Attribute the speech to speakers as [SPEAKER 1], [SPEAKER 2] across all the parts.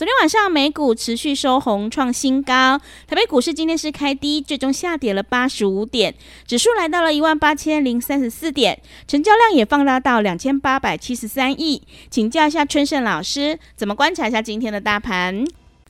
[SPEAKER 1] 昨天晚上美股持续收红创新高，台北股市今天是开低，最终下跌了八十五点，指数来到了一万八千零三十四点，成交量也放大到两千八百七十三亿。请教一下春盛老师，怎么观察一下今天的大盘？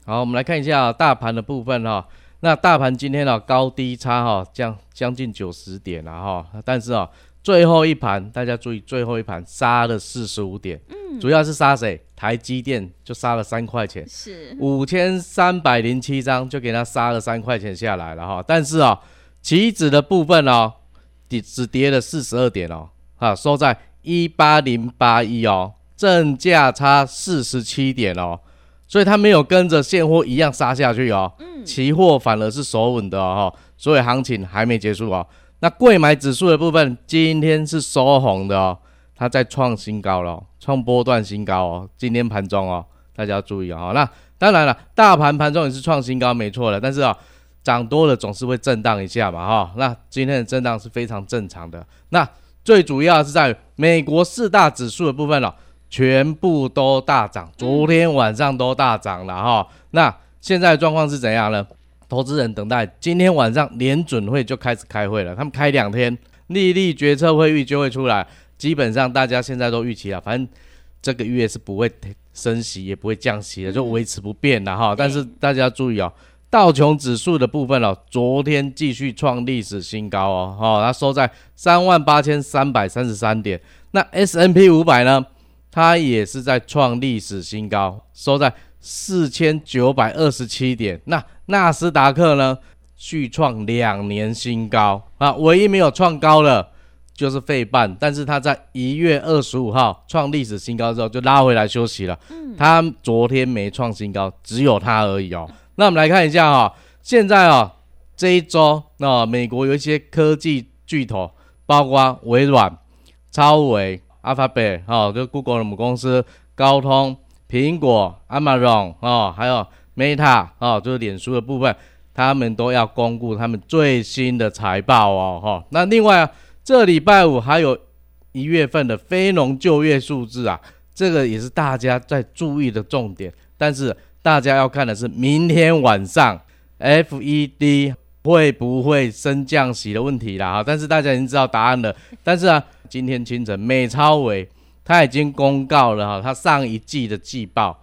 [SPEAKER 2] 好，我们来看一下大盘的部分哈。那大盘今天的高低差哈，将将近九十点了哈，但是啊。最后一盘，大家注意，最后一盘杀了四十五点，嗯，主要是杀谁？台积电就杀了三块钱，是。五千三百零七张就给他杀了三块钱下来了哈。但是啊、哦，期指的部分哦，跌只跌了四十二点哦，啊，收在一八零八一哦，正价差四十七点哦，所以它没有跟着现货一样杀下去哦，嗯，期货反而是守稳的哦，所以行情还没结束哦。那贵买指数的部分，今天是收红的哦，它在创新高了，创波段新高哦。今天盘中哦，大家要注意哦。那当然了，大盘盘中也是创新高，没错的。但是啊、哦，涨多了总是会震荡一下嘛，哈、那今天的震荡是非常正常的。那最主要是在美国四大指数的部分哦，全部都大涨，昨天晚上都大涨了哈、那现在的状况是怎样呢？投资人等待今天晚上联准会就开始开会了，他们开两天，利率决策会议就会出来。基本上大家现在都预期了，反正这个月是不会升息，也不会降息的，就维持不变了哈。但是大家要注意哦，道琼指数的部分哦，昨天继续创历史新高哦，哈，它收在三万八千三百三十三点。那 S&P 五百呢，它也是在创历史新高，收在四千九百二十七点。那纳斯达克呢，续创两年新高啊，唯一没有创高的，就是费半，但是它在一月二十五号创历史新高之后就拉回来休息了。嗯，它昨天没创新高，只有它而已哦。那我们来看一下哈、哦，现在啊、哦、这一周，那、哦、美国有一些科技巨头，包括微软、超微、Alphabet 哦，就 Google 的母公司，高通、苹果、Amazon 哦，还有。Meta 哦，就是脸书的部分，他们都要公布他们最新的财报哦，哈、哦。那另外啊，这礼拜五还有一月份的非农就业数字啊，这个也是大家在注意的重点。但是大家要看的是明天晚上 FED 会不会升降息的问题啦，哈。但是大家已经知道答案了。但是啊，今天清晨美超微他已经公告了哈，他上一季的季报。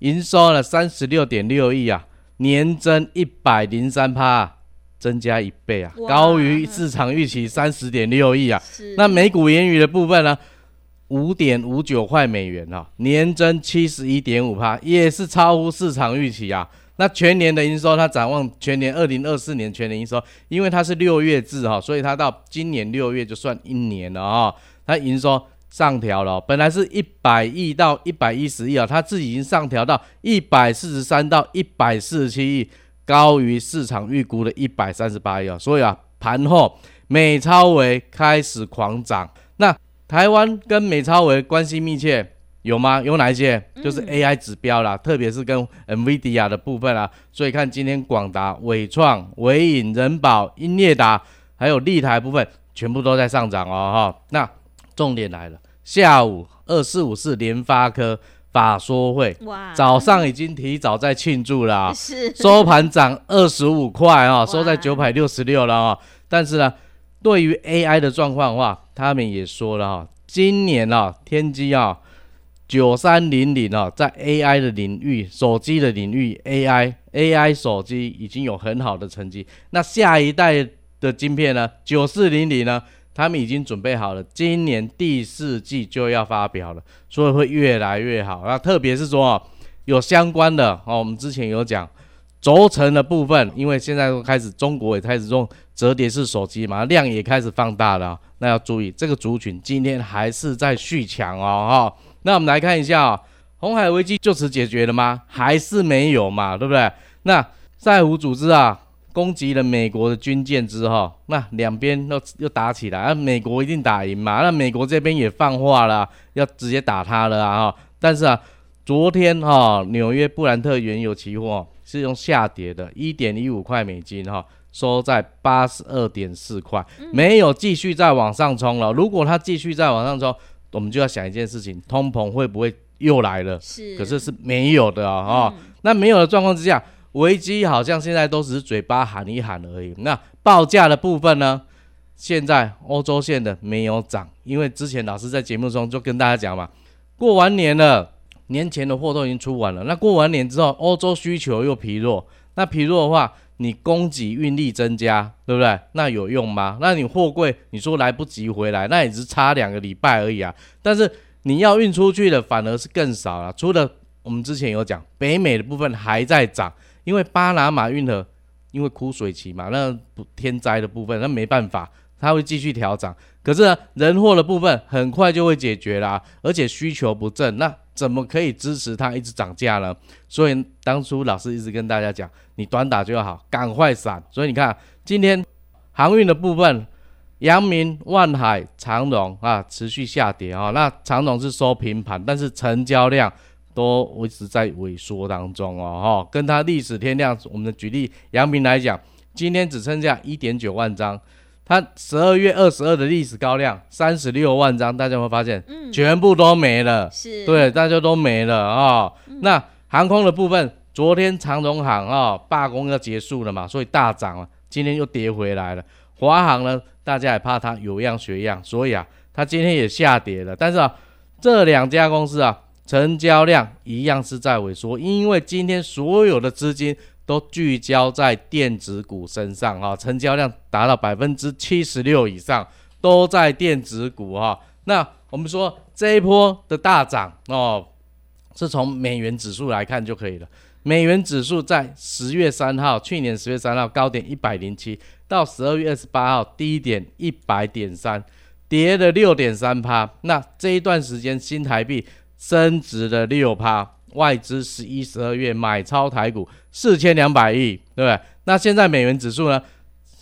[SPEAKER 2] 营收了三十六点六亿啊，年增一百零三趴，增加一倍啊，高于市场预期三十点六亿啊。那每股盈余的部分呢，五点五九块美元啊，年增七十一点五趴，也是超乎市场预期啊。那全年的营收，它展望全年二零二四年全年营收，因为它是六月制哈，所以它到今年六月就算一年了啊。它营收。上调了，本来是一百亿到一百一十亿啊，它自己已经上调到一百四十三到一百四十七亿，高于市场预估的一百三十八亿啊，所以啊，盘后美超维开始狂涨。那台湾跟美超维关系密切有吗？有哪一些？就是 AI 指标啦，嗯、特别是跟 NVIDIA 的部分啊。所以看今天广达、伟创、伟影、人保、英业达还有立台部分，全部都在上涨哦，哈。那重点来了，下午二四五四联发科法说会，哇，早上已经提早在庆祝了啊，是收盘涨二十五块啊，收在九百六十六了啊。但是呢，对于 AI 的状况的话，他们也说了啊，今年啊，天玑啊，九三零零啊，在 AI 的领域，手机的领域，AI AI 手机已经有很好的成绩。那下一代的晶片呢，九四零零呢？他们已经准备好了，今年第四季就要发表了，所以会越来越好。那特别是说有相关的哦，我们之前有讲轴承的部分，因为现在都开始中国也开始用折叠式手机嘛，量也开始放大了，那要注意这个族群今天还是在续强哦哈。那我们来看一下啊，红海危机就此解决了吗？还是没有嘛，对不对？那赛胡组织啊。攻击了美国的军舰之后，那两边又又打起来，啊，美国一定打赢嘛？那美国这边也放话了，要直接打他了啊！但是啊，昨天哈，纽约布兰特原油期货是用下跌的，一点一五块美金哈，收在八十二点四块，没有继续再往上冲了。如果它继续再往上冲，我们就要想一件事情，通膨会不会又来了？是，可是是没有的啊！嗯、那没有的状况之下。危机好像现在都只是嘴巴喊一喊而已。那报价的部分呢？现在欧洲线的没有涨，因为之前老师在节目中就跟大家讲嘛，过完年了，年前的货都已经出完了。那过完年之后，欧洲需求又疲弱，那疲弱的话，你供给运力增加，对不对？那有用吗？那你货柜你说来不及回来，那也是差两个礼拜而已啊。但是你要运出去的反而是更少了。除了我们之前有讲，北美的部分还在涨。因为巴拿马运河因为枯水期嘛，那天灾的部分那没办法，它会继续调涨。可是呢，人货的部分很快就会解决啦，而且需求不振，那怎么可以支持它一直涨价呢？所以当初老师一直跟大家讲，你短打就好，赶快闪。所以你看今天航运的部分，阳明、万海、长荣啊持续下跌啊，那长荣是收平盘，但是成交量。都一直在萎缩当中哦，哈，跟它历史天量，我们举例阳明来讲，今天只剩下一点九万张，它十二月二十二的历史高量三十六万张，大家会发现，嗯，全部都没了，是，对，大家都没了啊、哦嗯。那航空的部分，昨天长荣航啊罢工要结束了嘛，所以大涨了，今天又跌回来了。华航呢，大家也怕它有样学样，所以啊，它今天也下跌了。但是啊，这两家公司啊。成交量一样是在萎缩，因为今天所有的资金都聚焦在电子股身上啊，成交量达到百分之七十六以上都在电子股哈。那我们说这一波的大涨哦，是从美元指数来看就可以了。美元指数在十月三号，去年十月三号高点一百零七，到十二月二十八号低点一百点三，跌了六点三趴。那这一段时间新台币。升值了六趴，外资十一、十二月买超台股四千两百亿，对不对？那现在美元指数呢，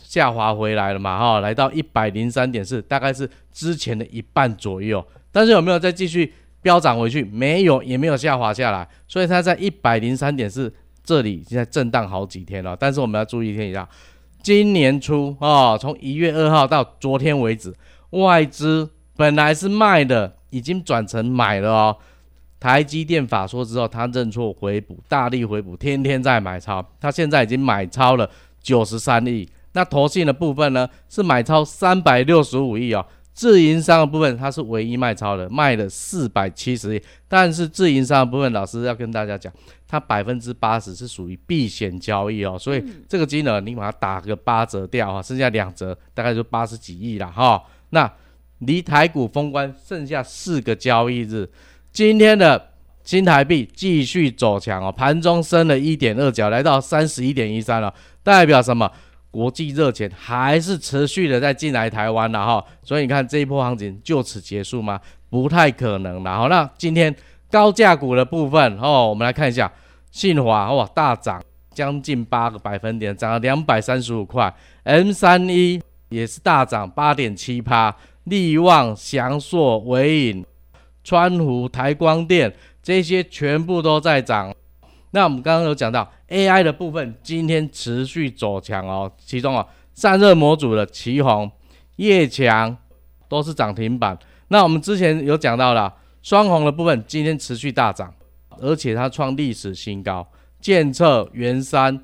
[SPEAKER 2] 下滑回来了嘛，哈，来到一百零三点四，大概是之前的一半左右。但是有没有再继续飙涨回去？没有，也没有下滑下来，所以它在一百零三点四这里现在震荡好几天了。但是我们要注意听一下，今年初啊，从一月二号到昨天为止，外资本来是卖的，已经转成买了哦。台积电法说之后，他认错回补，大力回补，天天在买超。他现在已经买超了九十三亿。那投信的部分呢，是买超三百六十五亿哦。自营商的部分，它是唯一卖超的，卖了四百七十亿。但是自营商的部分，老师要跟大家讲，它百分之八十是属于避险交易哦。所以这个金额你把它打个八折掉啊，剩下两折，大概就八十几亿了哈。那离台股封关剩下四个交易日。今天的新台币继续走强哦，盘中升了一点二角，来到三十一点一三了，代表什么？国际热钱还是持续的在进来台湾了哈，所以你看这一波行情就此结束吗？不太可能。然后那今天高价股的部分哦，我们来看一下，信华哇大涨将近八个百分点，涨了两百三十五块，M 三一也是大涨八点七趴，力旺、祥硕、纬颖。川湖、台光电这些全部都在涨。那我们刚刚有讲到 AI 的部分，今天持续走强哦。其中啊，散热模组的奇鋐、业强都是涨停板。那我们之前有讲到了双红的部分，今天持续大涨，而且它创历史新高。健策、元山、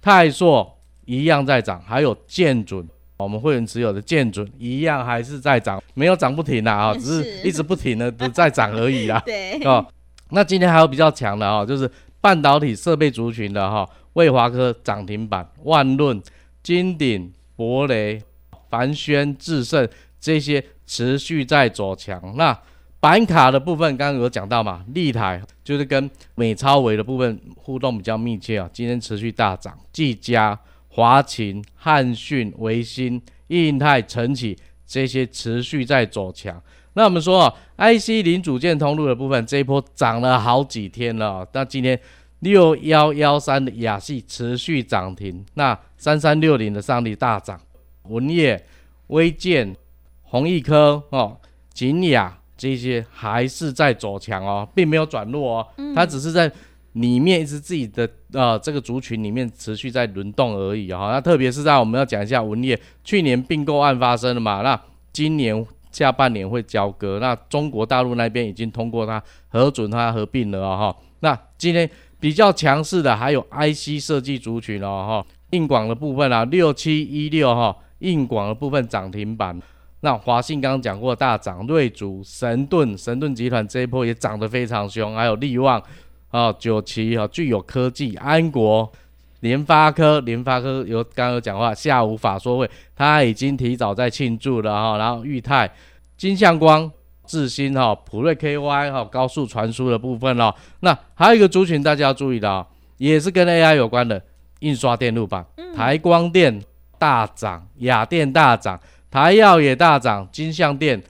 [SPEAKER 2] 泰硕一样在涨，还有建准。我们会员持有的建准一样还是在涨，没有涨不停啊，只是一直不停的都 在涨而已啦。对哦，那今天还有比较强的啊，就是半导体设备族群的哈，卫华科涨停板，万润、金鼎、博雷、凡轩、智胜这些持续在走强。那板卡的部分刚刚有讲到嘛，立台就是跟美超维的部分互动比较密切啊，今天持续大涨，技嘉、华勤、汉讯、维新、印泰、晨起这些持续在走强。那我们说啊，IC 零组件通路的部分这一波涨了好几天了，那今天六幺幺三的亚细持续涨停，那三三六零的上力大涨，文业、微建、弘毅科哦、景雅这些还是在走强哦，并没有转弱哦，它只是在里面一直自己的呃这个族群里面持续在轮动而已哈、那特别是在我们要讲一下文业，去年并购案发生了嘛，那今年。下半年会交割，那中国大陆那边已经通过它核准它合并了哈、哦。那今天比较强势的还有 IC 设计族群哦哈，硬广的部分啊，六七一六哈，硬广的部分涨停板。那华信刚刚讲过大涨，瑞筑、神盾、神盾集团这一波也涨得非常凶，还有力旺啊，九旗啊，具有科技、安国。联发科，联发科有刚刚有讲话，下午法说会，他已经提早在庆祝了哈。然后裕泰、金相光、智新哈、普瑞 KY 哈，高速传输的部分哦。那还有一个族群大家要注意的啊，也是跟 AI 有关的，印刷电路板，台光电大涨，亚电大涨，台药也大涨，金像电、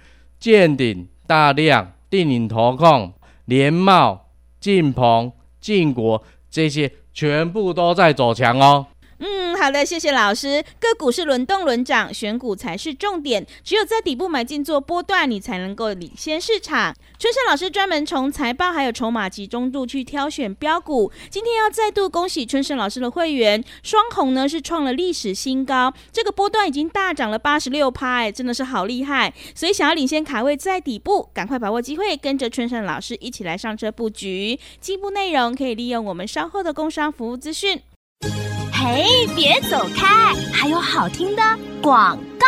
[SPEAKER 2] 建鼎、大量、电影投控、联茂、晋鹏、晋国这些。全部都在走强哦。
[SPEAKER 1] 嗯，好的，谢谢老师。个股是轮动轮涨，选股才是重点。只有在底部买进做波段，你才能够领先市场。春盛老师专门从财报还有筹码集中度去挑选标股。今天要再度恭喜春盛老师的会员，双红呢是创了历史新高，这个波段已经大涨了八十六趴，哎，真的是好厉害。所以想要领先卡位在底部，赶快把握机会，跟着春盛老师一起来上车布局。进一步内容可以利用我们稍后的工商服务资讯。
[SPEAKER 3] 嘿，别走开！还有好听的广告。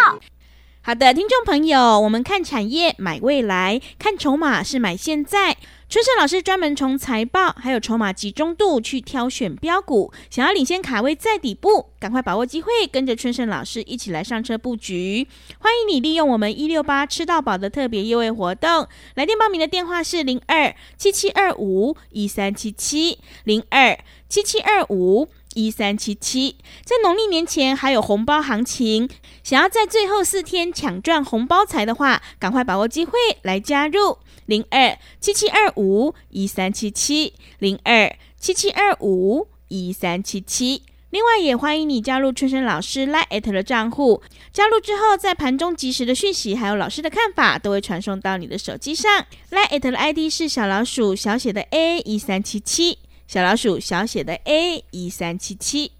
[SPEAKER 1] 好的，听众朋友，我们看产业买未来，看筹码是买现在。春盛老师专门从财报还有筹码集中度去挑选标股，想要领先卡位在底部，赶快把握机会，跟着春盛老师一起来上车布局。欢迎你利用我们一六八吃到饱的特别优惠活动，来电报名的电话是零二七七二五一三七七零二七七二五。一三七七，在农历年前还有红包行情，想要在最后四天抢赚红包财的话，赶快把握机会来加入零二七七二五一三七七零二七七二五一三七七。另外也欢迎你加入春生老师 LINE@ 的账户，加入之后在盘中及时的讯息还有老师的看法都会传送到你的手机上。LINE@ 的 ID 是小老鼠小写的 A 一三七七。小老鼠小写的 A 一三七七，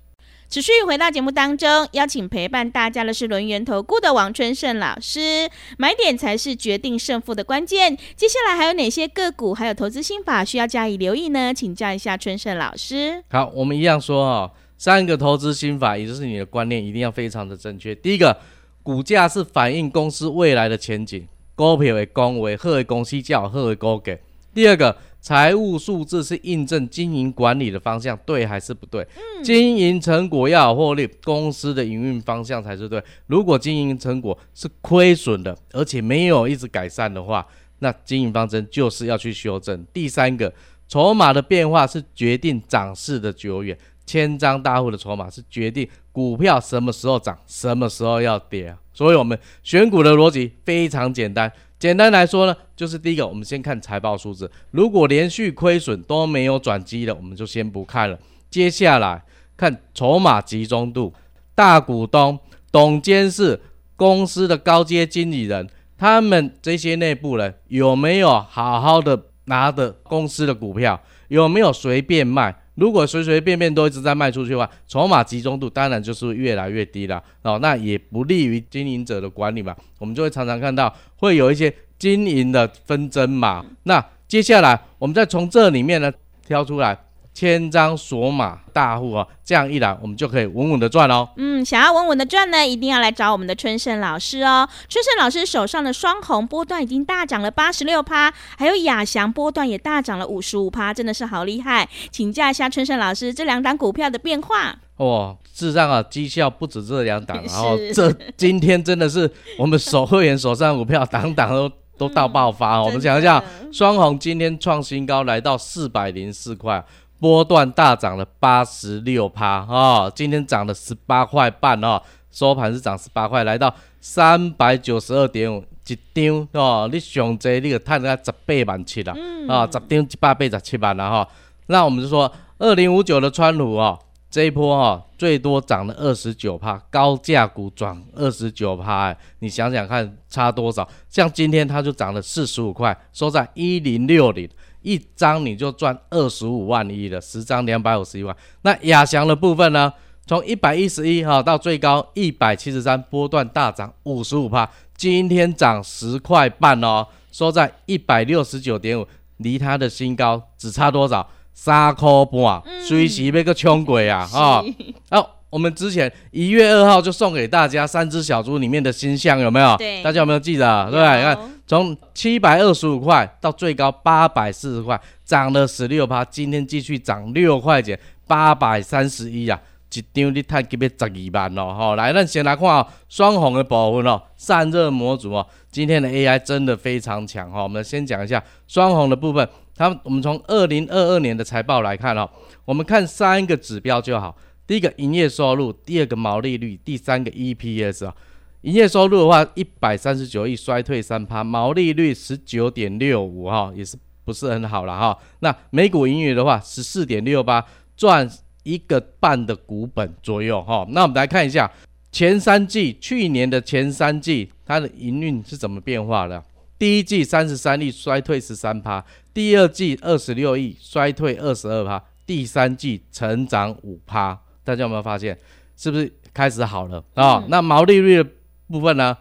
[SPEAKER 1] 持续回到节目当中，邀请陪伴大家的是轮圆投顾的王春盛老师。买点才是决定胜负的关键。接下来还有哪些个股，还有投资心法需要加以留意呢？请教一下春盛老师。
[SPEAKER 2] 好，我们一样说哦，三个投资心法，也就是你的观念一定要非常的正确。第一个，股价是反映公司未来的前景，股票为公为好的公司叫好的股价。第二个。财务数字是印证经营管理的方向对还是不对？嗯、经营成果要有获利，公司的营运方向才是对。如果经营成果是亏损的，而且没有一直改善的话，那经营方针就是要去修正。第三个，筹码的变化是决定涨势的久远，千张大户的筹码是决定股票什么时候涨，什么时候要跌。所以，我们选股的逻辑非常简单。简单来说呢，就是第一个，我们先看财报数字，如果连续亏损都没有转机了，我们就先不看了。接下来看筹码集中度，大股东、董监事、公司的高阶经理人，他们这些内部人有没有好好的拿的公司的股票，有没有随便卖？如果随随便便都一直在卖出去的话，筹码集中度当然就是越来越低了哦，那也不利于经营者的管理嘛。我们就会常常看到会有一些经营的纷争嘛。那接下来我们再从这里面呢挑出来。千张锁码大户啊，这样一来，我们就可以稳稳的赚哦。
[SPEAKER 1] 嗯，想要稳稳的赚呢，一定要来找我们的春盛老师哦。春盛老师手上的双红波段已经大涨了八十六趴，还有亚翔波段也大涨了五十五趴，真的是好厉害。请教一下春盛老师，这两档股票的变化。
[SPEAKER 2] 哦，事实上啊，绩效不止这两档，然后 这今天真的是我们手会员手上股票，档档都都到爆发哦。我们讲一下，双红今天创新高，来到四百零四块，波段大涨了八十六趴啊，今天涨了十八块半哦，收盘是涨十八块，来到三百九十二点五一张哦，你上济你个赚了十八万七啦，啊，十张一百八十七万了哈。那我们就说二零五九的川鲁哦。这一波哈、哦，最多涨了二十九趴，高价股涨二十九趴，你想想看差多少？像今天它就涨了四十五块，收在一零六零，一张你就赚二十五万一了，十张两百五十一万。那亚翔的部分呢？从一百一十一哈到最高一百七十三，波段大涨五十五趴，今天涨十块半哦，收在一百六十九点五，离它的新高只差多少？三块半，随时要个冲鬼啊！哈，哦，我们之前一月二号就送给大家三只小猪里面的新象有没有？
[SPEAKER 1] 对，
[SPEAKER 2] 大家有没有记得？对，你看从七百二十五块到最高八百四十块，涨了十六趴，今天继续涨六块钱，八百三十一啊！一张你太给别十二万哦！好，来，那先来看哦，双红的部分哦，散热模组哦，今天的 AI 真的非常强哈。我们先讲一下双红的部分。它，我们从二零二二年的财报来看哦，我们看三个指标就好。第一个营业收入，第二个毛利率，第三个 EPS 啊。营业收入的话，一百三十九亿，衰退三趴，毛利率十九点六五哈，也是不是很好了哈。那每股盈余的话，十四点六八，赚一个半的股本左右哈。那我们来看一下前三季，去年的前三季它的营运是怎么变化的？第一季三十三亿，衰退十三趴。第二季二十六亿，衰退二十二趴，第三季成长五趴，大家有没有发现？是不是开始好了啊、哦？那毛利率的部分呢？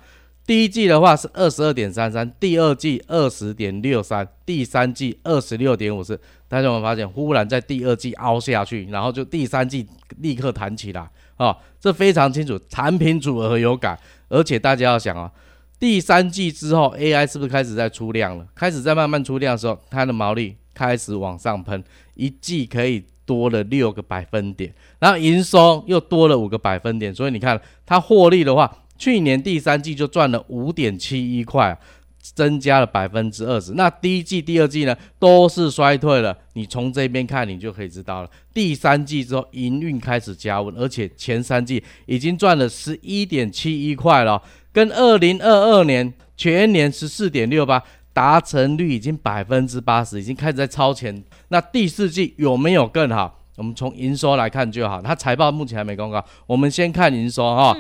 [SPEAKER 2] 第一季的话是二十二点三三，第二季二十点六三，第三季二十六点五四。大家有没有发现？忽然在第二季凹下去，然后就第三季立刻弹起来啊、哦？这非常清楚，产品组合有感，而且大家要想啊。第三季之后，AI 是不是开始在出量了？开始在慢慢出量的时候，它的毛利开始往上喷，一季可以多了六个百分点，然后营收又多了五个百分点，所以你看它获利的话，去年第三季就赚了五点七一块，增加了百分之二十。那第一季、第二季呢，都是衰退了。你从这边看，你就可以知道了。第三季之后，营运开始加温，而且前三季已经赚了十一点七一块了。跟二零二二年全年十四点六八，达成率已经百分之八十，已经开始在超前。那第四季有没有更好？我们从营收来看就好。它财报目前还没公告，我们先看营收哈。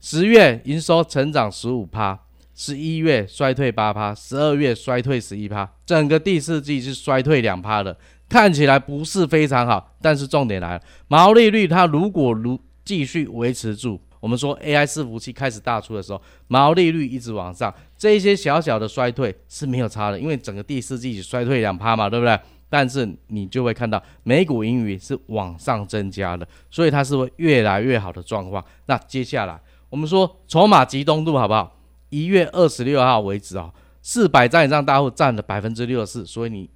[SPEAKER 2] 十月营收成长十五趴，十一月衰退八趴，十二月衰退十一趴，整个第四季是衰退两趴的，看起来不是非常好。但是重点来了，毛利率它如果如继续维持住。我们说 AI 伺服器开始大出的时候，毛利率一直往上，这一些小小的衰退是没有差的，因为整个第四季衰退两趴嘛，对不对？但是你就会看到美股盈余是往上增加的，所以它是会越来越好的状况。那接下来我们说筹码集中度好不好？一月二十六号为止啊，四百张以上大户占了百分之六十四，所以你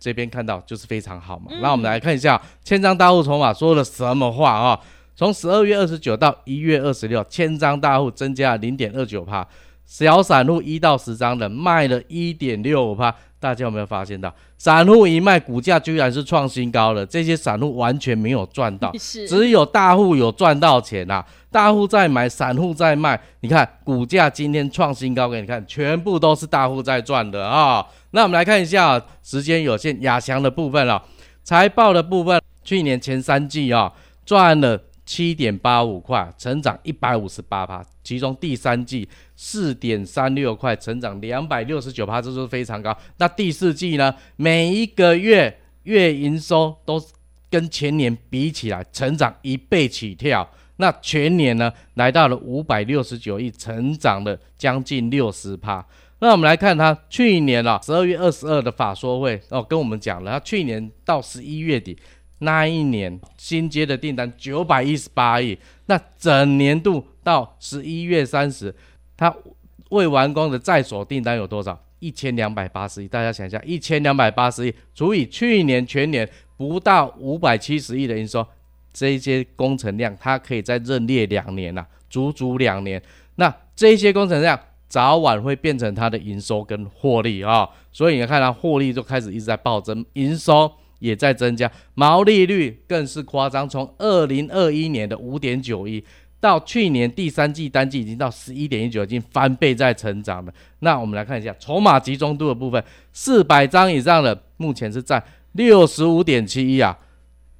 [SPEAKER 2] 这边看到就是非常好嘛。那我们来看一下千张大户筹码说了什么话啊？从十二月二十九到一月二十六，千张大户增加零点二九趴，小散户一到十张的卖了一点六五趴。大家有没有发现到，散户一卖，股价居然是创新高了？这些散户完全没有赚到，只有大户有赚到钱啊！大户在买，散户在卖。你看股价今天创新高，给你看，全部都是大户在赚的啊！那我们来看一下，时间有限，亚翔的部分了，财报的部分，去年前三季啊赚了。七点八五块，成长一百五十八趴，其中第三季四点三六块，成长两百六十九趴，这是非常高。那第四季呢？每一个月月营收都跟前年比起来成长一倍起跳。那全年呢，来到了五百六十九亿，成长了将近六十趴。那我们来看它去年啊，十二月二十二的法说会哦，跟我们讲了，它去年到十一月底。那一年新接的订单九百一十八亿，那整年度到十一月三十，它未完工的在手订单有多少？一千两百八十亿。大家想一下，一千两百八十亿除以去年全年不到五百七十亿的营收，这些工程量，它可以再认列两年呐、足足两年。那这些工程量早晚会变成它的营收跟获利啊、所以你看它获利就开始一直在暴增，营收也在增加，毛利率更是夸张，从二零二一年的五点九一。到去年第三季单季已经到十一点一九，已经翻倍在成长了。那我们来看一下筹码集中度的部分，四百张以上的目前是在六十五点七一啊，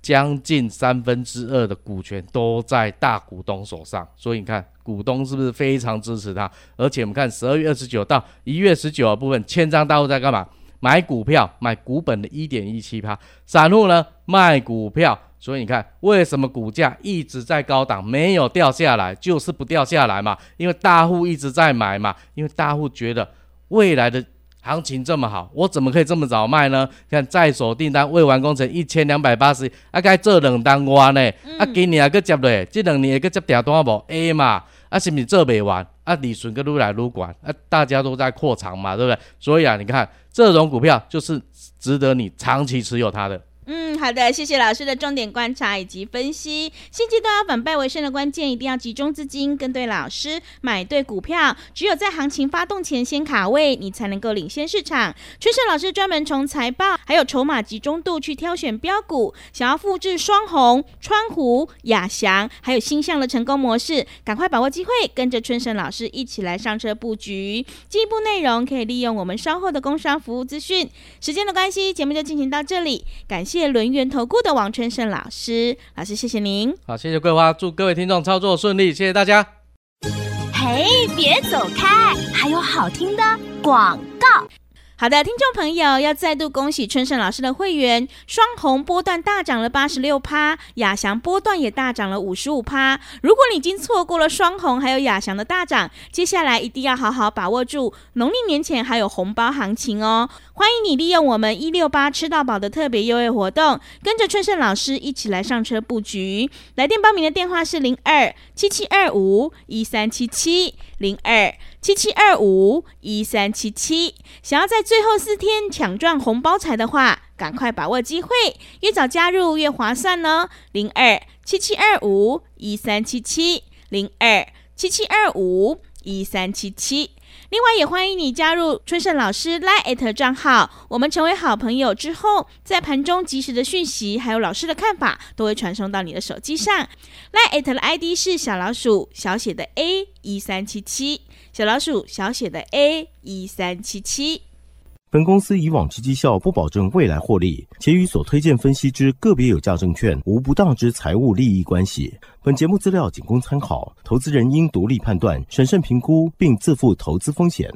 [SPEAKER 2] 将近三分之二的股权都在大股东手上。所以你看股东是不是非常支持他？而且我们看十二月二十九到一月十九的部分，千张大户在干嘛？买股票，买股本的一点一七趴，散户呢卖股票。所以你看，为什么股价一直在高档，没有掉下来，就是不掉下来嘛？因为大户一直在买嘛。因为大户觉得未来的行情这么好，我怎么可以这么早卖呢？看在手订单未完工程一千两百八十，啊，该做两单完呢？啊，今年还个接嘞，这两年还个接订单无 A 嘛？啊，是不是做不完？啊，利润个愈来撸管，啊，大家都在扩仓嘛，对不对？所以啊，你看这种股票就是值得你长期持有它的。
[SPEAKER 1] 嗯，好的，谢谢老师的重点观察以及分析。现阶段要反败为胜的关键，一定要集中资金，跟对老师，买对股票。只有在行情发动前先卡位，你才能够领先市场。春盛老师专门从财报还有筹码集中度去挑选标股，想要复制双红、川湖、亚翔还有星象的成功模式，赶快把握机会，跟着春盛老师一起来上车布局。进一步内容可以利用我们稍后的工商服务资讯。时间的关系，节目就进行到这里，感谢。谢轮源投顾的王春胜老师，老师谢谢您。
[SPEAKER 2] 好，谢谢桂花，祝各位听众操作顺利，谢谢大家。
[SPEAKER 3] 嘿，别走开，还有好听的广告。
[SPEAKER 1] 好的，听众朋友，要再度恭喜春盛老师的会员，双红波段大涨了八十六趴，亚翔波段也大涨了五十五趴。如果你已经错过了双红还有亚翔的大涨，接下来一定要好好把握住，农历年前还有红包行情哦。欢迎你利用我们一六八吃到饱的特别优惠活动，跟着春盛老师一起来上车布局。来电报名的电话是零二七七二五一三七七零二七七二五一三七七。想要在最后四天抢赚红包财的话，赶快把握机会，越早加入越划算哦。零二七七二五一三七七零二七七二五一三七七。另外，也欢迎你加入春盛老师 Line@ 账号。我们成为好朋友之后，在盘中及时的讯息，还有老师的看法，都会传送到你的手机上。Line@ 的 ID 是小老鼠小写的 A 一三七七，小老鼠小写的 A 一三七七。
[SPEAKER 4] 本公司以往之绩效不保证未来获利，且与所推荐分析之个别有价证券无不当之财务利益关系。本节目资料仅供参考，投资人应独立判断、审慎评估，并自负投资风险。